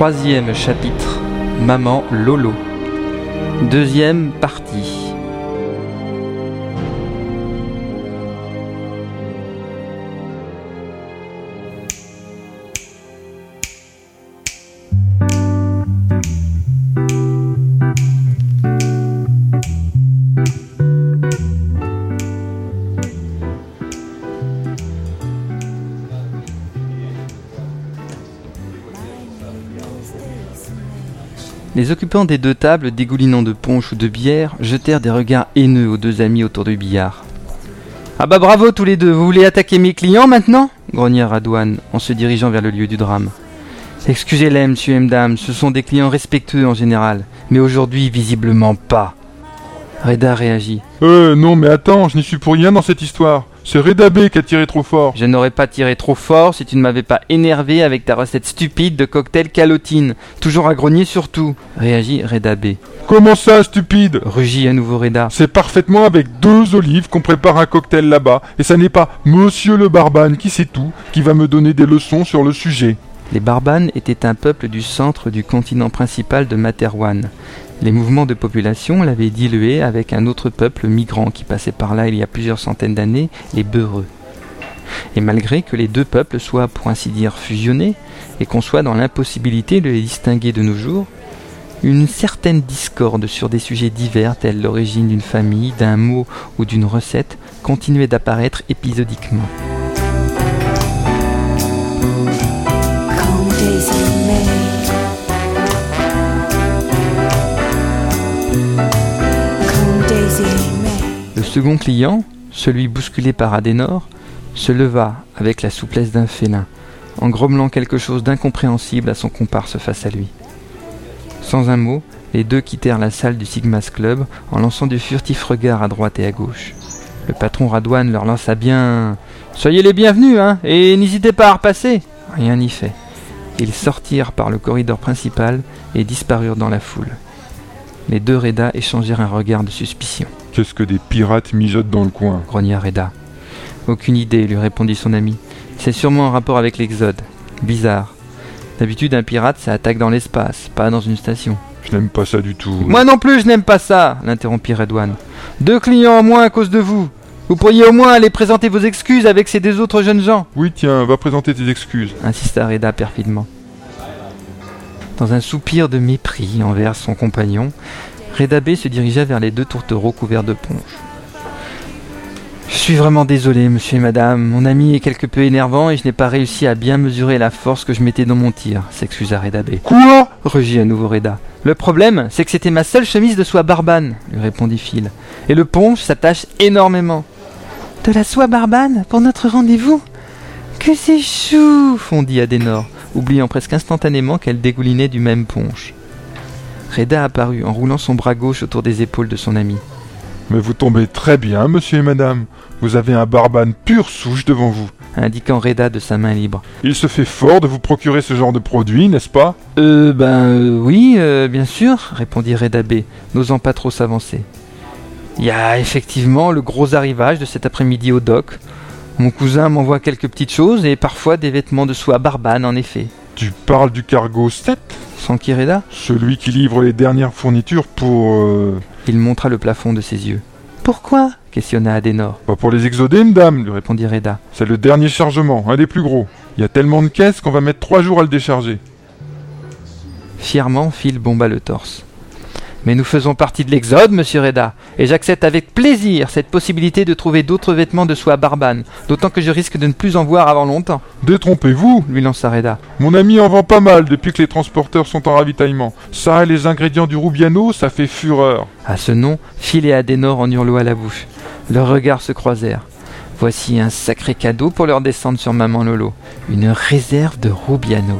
Troisième chapitre, Maman Lolo. Deuxième partie. Les occupants des deux tables, dégoulinant de punch ou de bière, jetèrent des regards haineux aux deux amis autour du billard. Ah bah bravo tous les deux, vous voulez attaquer mes clients maintenant? grogna Radouane en se dirigeant vers le lieu du drame. Excusez-les, monsieur et madame, ce sont des clients respectueux en général, mais aujourd'hui visiblement pas. Reda réagit. Euh, non, mais attends, je n'y suis pour rien dans cette histoire. C'est Reda B qui a tiré trop fort. Je n'aurais pas tiré trop fort si tu ne m'avais pas énervé avec ta recette stupide de cocktail calotine, toujours à grogner surtout, réagit Reda B. Comment ça, stupide? Rugit à nouveau Reda. C'est parfaitement avec deux olives qu'on prépare un cocktail là-bas, et ça n'est pas Monsieur le Barbane qui sait tout qui va me donner des leçons sur le sujet. Les Barbanes étaient un peuple du centre du continent principal de Materwan. Les mouvements de population l'avaient dilué avec un autre peuple migrant qui passait par là il y a plusieurs centaines d'années, les Beureux. Et malgré que les deux peuples soient pour ainsi dire fusionnés, et qu'on soit dans l'impossibilité de les distinguer de nos jours, une certaine discorde sur des sujets divers tels l'origine d'une famille, d'un mot ou d'une recette continuait d'apparaître épisodiquement. Le second client, celui bousculé par Adenor, se leva avec la souplesse d'un félin, en grommelant quelque chose d'incompréhensible à son comparse face à lui. Sans un mot, les deux quittèrent la salle du Sigma's Club en lançant de furtifs regards à droite et à gauche. Le patron Radouane leur lança bien Soyez les bienvenus, hein, et n'hésitez pas à repasser. Rien n'y fait. Ils sortirent par le corridor principal et disparurent dans la foule. Les deux Reda échangèrent un regard de suspicion. Qu'est-ce que des pirates mijotent dans le coin grogna Reda. Aucune idée, lui répondit son ami. C'est sûrement en rapport avec l'Exode. Bizarre. D'habitude, un pirate, ça attaque dans l'espace, pas dans une station. Je n'aime pas ça du tout. Moi non plus, je n'aime pas ça, l'interrompit Redouane. Deux clients en moins à cause de vous. Vous pourriez au moins aller présenter vos excuses avec ces deux autres jeunes gens, Oui, tiens, va présenter tes excuses. insista Reda perfidement. Dans un soupir de mépris envers son compagnon, Reda B se dirigea vers les deux tourtereaux couverts de ponche. Je suis vraiment désolé, monsieur et madame. Mon ami est quelque peu énervant et je n'ai pas réussi à bien mesurer la force que je mettais dans mon tir, s'excusa Reda B. Quoi? Rugit à nouveau Reda. Le problème, c'est que c'était ma seule chemise de soie barbane, lui répondit Phil. Et le ponche s'attache énormément. De la soie barbane pour notre rendez-vous? Que c'est chou fondit Adenor, oubliant presque instantanément qu'elle dégoulinait du même punch. Reda apparut en roulant son bras gauche autour des épaules de son ami. Mais vous tombez très bien, monsieur et madame. Vous avez un barbane pure souche devant vous. indiquant Reda de sa main libre. Il se fait fort de vous procurer ce genre de produit, n'est-ce pas? Euh, ben euh, oui, euh, bien sûr, répondit Reda B, n'osant pas trop s'avancer. Il y a effectivement le gros arrivage de cet après-midi au dock. Mon cousin m'envoie quelques petites choses et parfois des vêtements de soie barbane en effet. Tu parles du cargo 7 Sans Reda Celui qui livre les dernières fournitures pour... euh, Il montra le plafond de ses yeux. Pourquoi? Questionna Adenor, Pas pour les exodés, madame, lui répondit Reda. C'est le dernier chargement, un des plus gros. Il y a tellement de caisses qu'on va mettre trois jours à le décharger. Fièrement, Phil bomba le torse. Mais nous faisons partie de l'Exode, monsieur Reda, et j'accepte avec plaisir cette possibilité de trouver d'autres vêtements de soie barbane, d'autant que je risque de ne plus en voir avant longtemps, Détrompez-vous lui lança Reda. Mon ami en vend pas mal depuis que les transporteurs sont en ravitaillement. Ça et les ingrédients du Rubiano, ça fait fureur. À ce nom, Phil et Adenor en l'eau à la bouche. Leurs regards se croisèrent. Voici un sacré cadeau pour leur descendre sur Maman Lolo. Une réserve de Rubiano.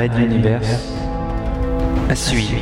Red Universe à suivre.